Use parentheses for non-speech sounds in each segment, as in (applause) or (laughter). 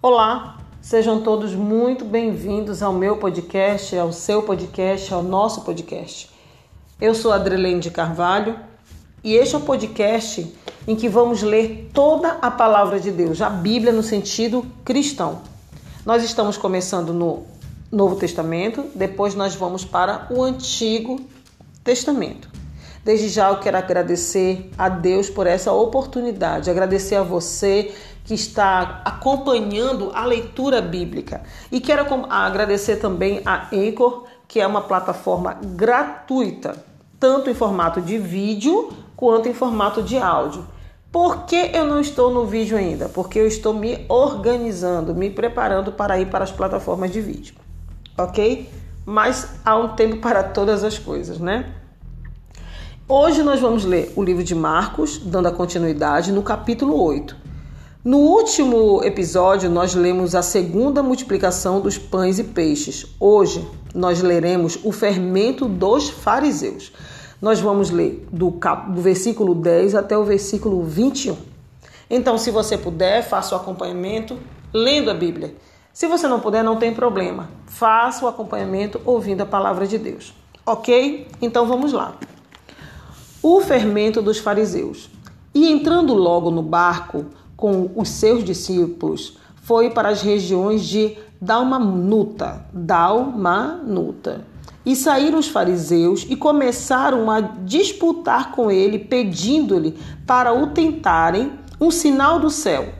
Olá, sejam todos muito bem-vindos ao meu podcast, ao seu podcast, ao nosso podcast. Eu sou Adrelene de Carvalho e este é um podcast em que vamos ler toda a palavra de Deus, a Bíblia no sentido cristão. Nós estamos começando no Novo Testamento, depois nós vamos para o Antigo Testamento. Desde já eu quero agradecer a Deus por essa oportunidade, agradecer a você que está acompanhando a leitura bíblica. E quero agradecer também a Anchor, que é uma plataforma gratuita, tanto em formato de vídeo quanto em formato de áudio. Por que eu não estou no vídeo ainda? Porque eu estou me organizando, me preparando para ir para as plataformas de vídeo, ok? Mas há um tempo para todas as coisas, né? Hoje nós vamos ler o livro de Marcos, dando a continuidade no capítulo 8. No último episódio, nós lemos a segunda multiplicação dos pães e peixes. Hoje, nós leremos o fermento dos fariseus. Nós vamos ler do, cap... do versículo 10 até o versículo 21. Então, se você puder, faça o acompanhamento lendo a Bíblia. Se você não puder, não tem problema. Faça o acompanhamento ouvindo a palavra de Deus. Ok? Então vamos lá. O fermento dos fariseus. E entrando logo no barco, com os seus discípulos foi para as regiões de Dalmanuta, Dalmanuta. E saíram os fariseus e começaram a disputar com ele, pedindo-lhe para o tentarem um sinal do céu.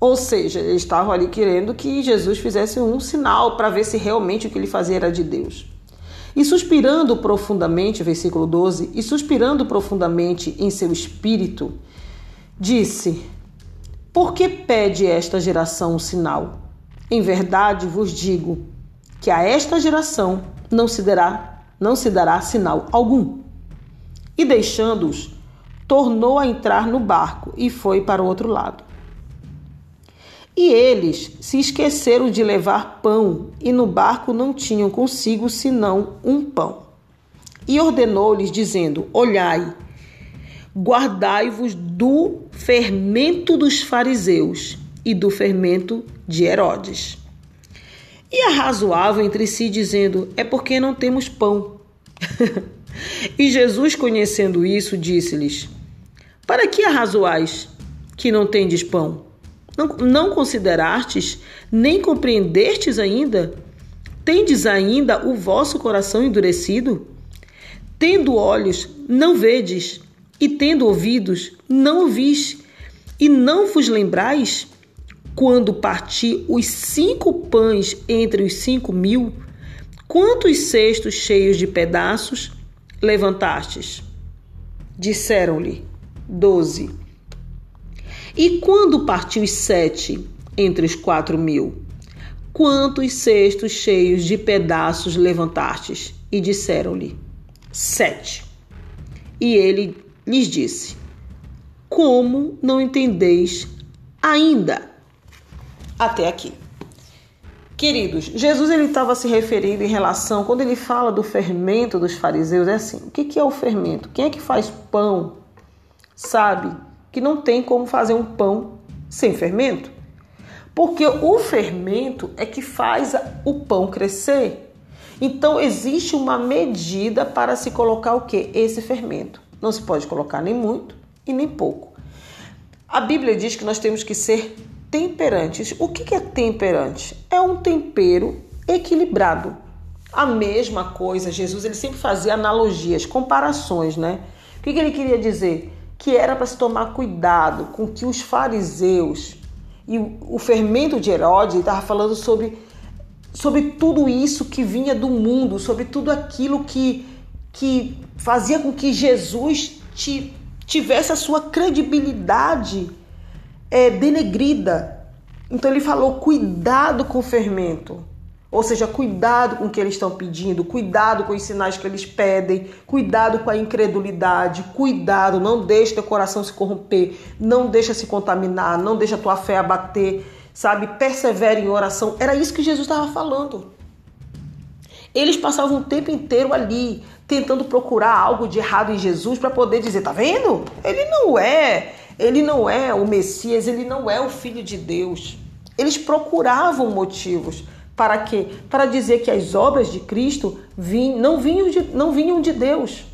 Ou seja, eles estavam ali querendo que Jesus fizesse um sinal para ver se realmente o que ele fazia era de Deus. E suspirando profundamente, versículo 12, e suspirando profundamente em seu espírito, Disse: Por que pede esta geração um sinal? Em verdade vos digo que a esta geração não se dará, não se dará sinal algum. E deixando-os, tornou a entrar no barco e foi para o outro lado. E eles se esqueceram de levar pão, e no barco não tinham consigo senão um pão. E ordenou-lhes, dizendo: Olhai, guardai-vos do fermento dos fariseus e do fermento de Herodes. E arrazoavam entre si, dizendo: É porque não temos pão. (laughs) e Jesus, conhecendo isso, disse-lhes: Para que arrazoais que não tendes pão? Não, não considerastes, nem compreendestes ainda? Tendes ainda o vosso coração endurecido? Tendo olhos, não vedes? E tendo ouvidos, não ouvis, e não vos lembrais? Quando parti os cinco pães entre os cinco mil, quantos cestos cheios de pedaços levantastes? Disseram-lhe, doze. E quando parti os sete entre os quatro mil, quantos cestos cheios de pedaços levantastes? E disseram-lhe, sete. E ele lhes disse: Como não entendeis ainda? Até aqui. Queridos, Jesus ele estava se referindo em relação, quando ele fala do fermento dos fariseus, é assim: o que, que é o fermento? Quem é que faz pão? Sabe que não tem como fazer um pão sem fermento? Porque o fermento é que faz o pão crescer. Então existe uma medida para se colocar o que? Esse fermento. Não se pode colocar nem muito e nem pouco. A Bíblia diz que nós temos que ser temperantes. O que é temperante? É um tempero equilibrado. A mesma coisa, Jesus ele sempre fazia analogias, comparações, né? O que ele queria dizer? Que era para se tomar cuidado com que os fariseus e o fermento de Herodes estava falando sobre, sobre tudo isso que vinha do mundo, sobre tudo aquilo que que fazia com que Jesus tivesse a sua credibilidade é, denegrida. Então ele falou: cuidado com o fermento. Ou seja, cuidado com o que eles estão pedindo, cuidado com os sinais que eles pedem, cuidado com a incredulidade, cuidado, não deixe teu coração se corromper, não deixa se contaminar, não deixa tua fé abater, sabe? Persevere em oração. Era isso que Jesus estava falando. Eles passavam o tempo inteiro ali, tentando procurar algo de errado em Jesus para poder dizer, tá vendo? Ele não é, ele não é o Messias, ele não é o filho de Deus. Eles procuravam motivos para quê? Para dizer que as obras de Cristo não, vinham de, não vinham de Deus.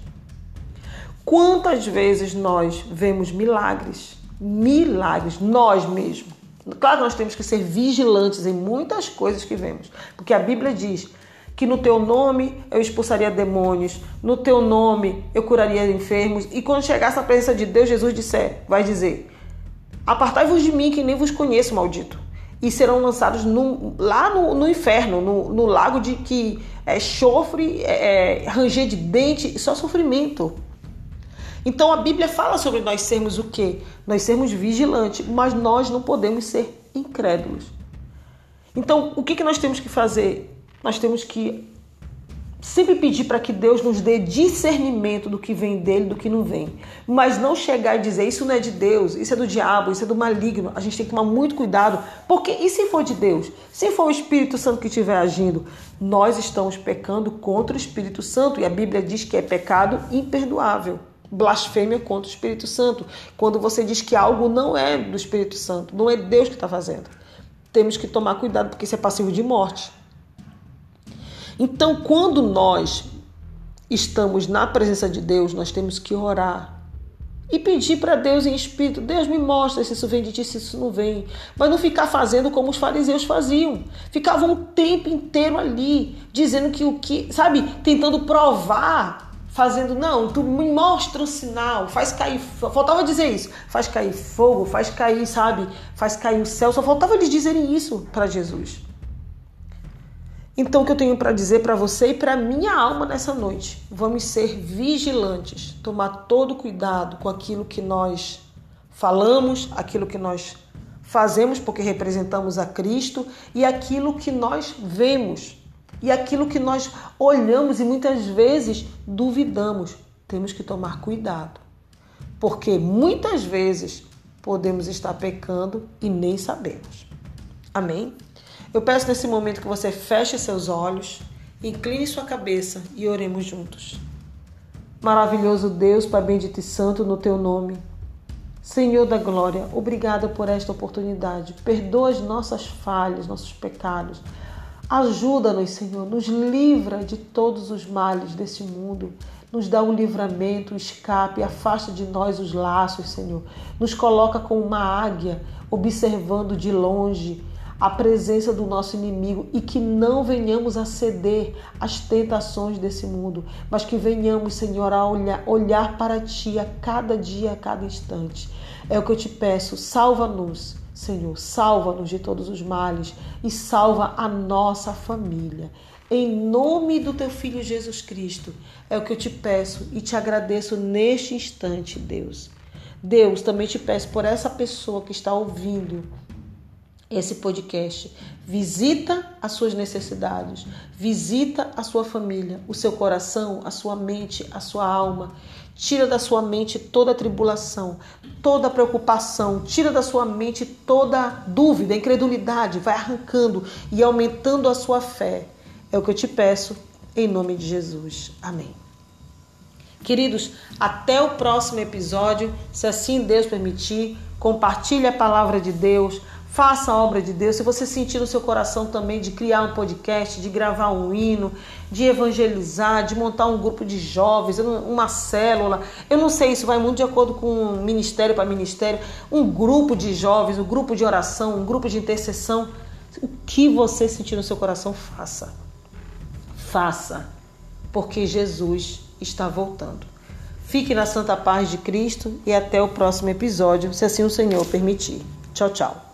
Quantas vezes nós vemos milagres, milagres, nós mesmos. Claro nós temos que ser vigilantes em muitas coisas que vemos, porque a Bíblia diz que no teu nome eu expulsaria demônios, no teu nome eu curaria enfermos, e quando chegasse na presença de Deus, Jesus disser, vai dizer: Apartai-vos de mim, que nem vos conheço, maldito e serão lançados no, lá no, no inferno, no, no, lago de que é chofre, é, é, ranger de dente, só sofrimento. Então a Bíblia fala sobre nós sermos o quê? Nós sermos vigilantes, mas nós não podemos ser incrédulos. Então o que, que nós temos que fazer? Nós temos que sempre pedir para que Deus nos dê discernimento do que vem dele, do que não vem. Mas não chegar e dizer isso não é de Deus, isso é do diabo, isso é do maligno. A gente tem que tomar muito cuidado, porque e se for de Deus? Se for o Espírito Santo que estiver agindo, nós estamos pecando contra o Espírito Santo e a Bíblia diz que é pecado imperdoável. Blasfêmia contra o Espírito Santo. Quando você diz que algo não é do Espírito Santo, não é Deus que está fazendo. Temos que tomar cuidado, porque isso é passivo de morte. Então, quando nós estamos na presença de Deus, nós temos que orar e pedir para Deus em espírito: Deus me mostra se isso vem de ti, se isso não vem. Mas não ficar fazendo como os fariseus faziam. Ficavam o tempo inteiro ali, dizendo que o que, sabe, tentando provar, fazendo, não, tu me mostra um sinal, faz cair, faltava dizer isso, faz cair fogo, faz cair, sabe, faz cair o céu, só faltava eles dizerem isso para Jesus. Então, o que eu tenho para dizer para você e para minha alma nessa noite? Vamos ser vigilantes, tomar todo cuidado com aquilo que nós falamos, aquilo que nós fazemos, porque representamos a Cristo, e aquilo que nós vemos, e aquilo que nós olhamos e muitas vezes duvidamos. Temos que tomar cuidado, porque muitas vezes podemos estar pecando e nem sabemos. Amém? Eu peço nesse momento que você feche seus olhos, incline sua cabeça e oremos juntos. Maravilhoso Deus, Pai bendito e santo no teu nome. Senhor da glória, obrigada por esta oportunidade. Perdoa as nossas falhas, nossos pecados. Ajuda-nos, Senhor, nos livra de todos os males desse mundo. Nos dá o livramento, o escape, afasta de nós os laços, Senhor. Nos coloca como uma águia, observando de longe a presença do nosso inimigo e que não venhamos a ceder às tentações desse mundo, mas que venhamos, Senhor, a olhar, olhar para Ti a cada dia, a cada instante. É o que eu te peço, salva-nos, Senhor, salva-nos de todos os males e salva a nossa família. Em nome do teu filho Jesus Cristo, é o que eu te peço e te agradeço neste instante, Deus. Deus, também te peço por essa pessoa que está ouvindo esse podcast. Visita as suas necessidades, visita a sua família, o seu coração, a sua mente, a sua alma. Tira da sua mente toda a tribulação, toda a preocupação, tira da sua mente toda a dúvida, a incredulidade, vai arrancando e aumentando a sua fé. É o que eu te peço, em nome de Jesus. Amém. Queridos, até o próximo episódio, se assim Deus permitir, compartilhe a palavra de Deus Faça a obra de Deus. Se você sentir no seu coração também de criar um podcast, de gravar um hino, de evangelizar, de montar um grupo de jovens, uma célula, eu não sei, isso vai muito de acordo com ministério para ministério, um grupo de jovens, um grupo de oração, um grupo de intercessão. O que você sentir no seu coração, faça. Faça, porque Jesus está voltando. Fique na santa paz de Cristo e até o próximo episódio, se assim o Senhor permitir. Tchau, tchau.